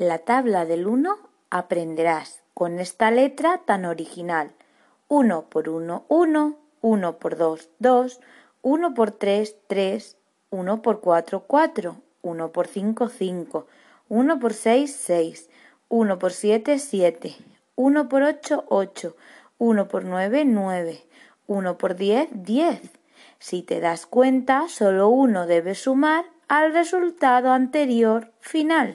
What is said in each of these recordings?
La tabla del 1 aprenderás con esta letra tan original. 1 por 1, 1, 1 por 2, 2, 1 por 3, 3, 1 por 4, 4, 1 por 5, 5, 1 por 6, 6, 1 por 7, 7, 1 por 8, 8, 1 por 9, 9, 1 por 10, 10. Si te das cuenta, solo uno debe sumar al resultado anterior final.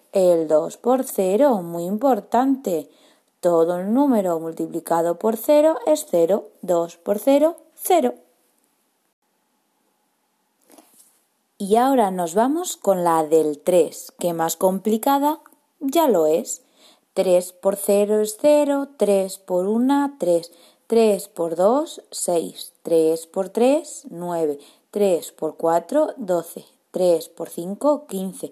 El 2 por 0, muy importante. Todo el número multiplicado por 0 es 0. 2 por 0, 0. Y ahora nos vamos con la del 3, que más complicada ya lo es. 3 por 0 es 0, 3 por 1, 3, 3 por 2, 6, 3 por 3, 9, 3 por 4, 12, 3 por 5, 15,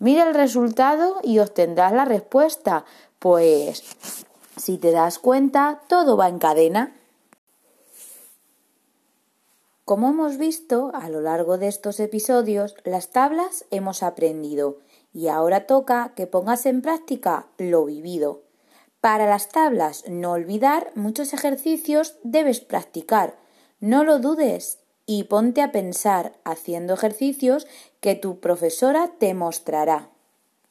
Mira el resultado y obtendrás la respuesta, pues si te das cuenta, todo va en cadena. Como hemos visto a lo largo de estos episodios, las tablas hemos aprendido y ahora toca que pongas en práctica lo vivido. Para las tablas, no olvidar, muchos ejercicios debes practicar. No lo dudes y ponte a pensar haciendo ejercicios que tu profesora te mostrará.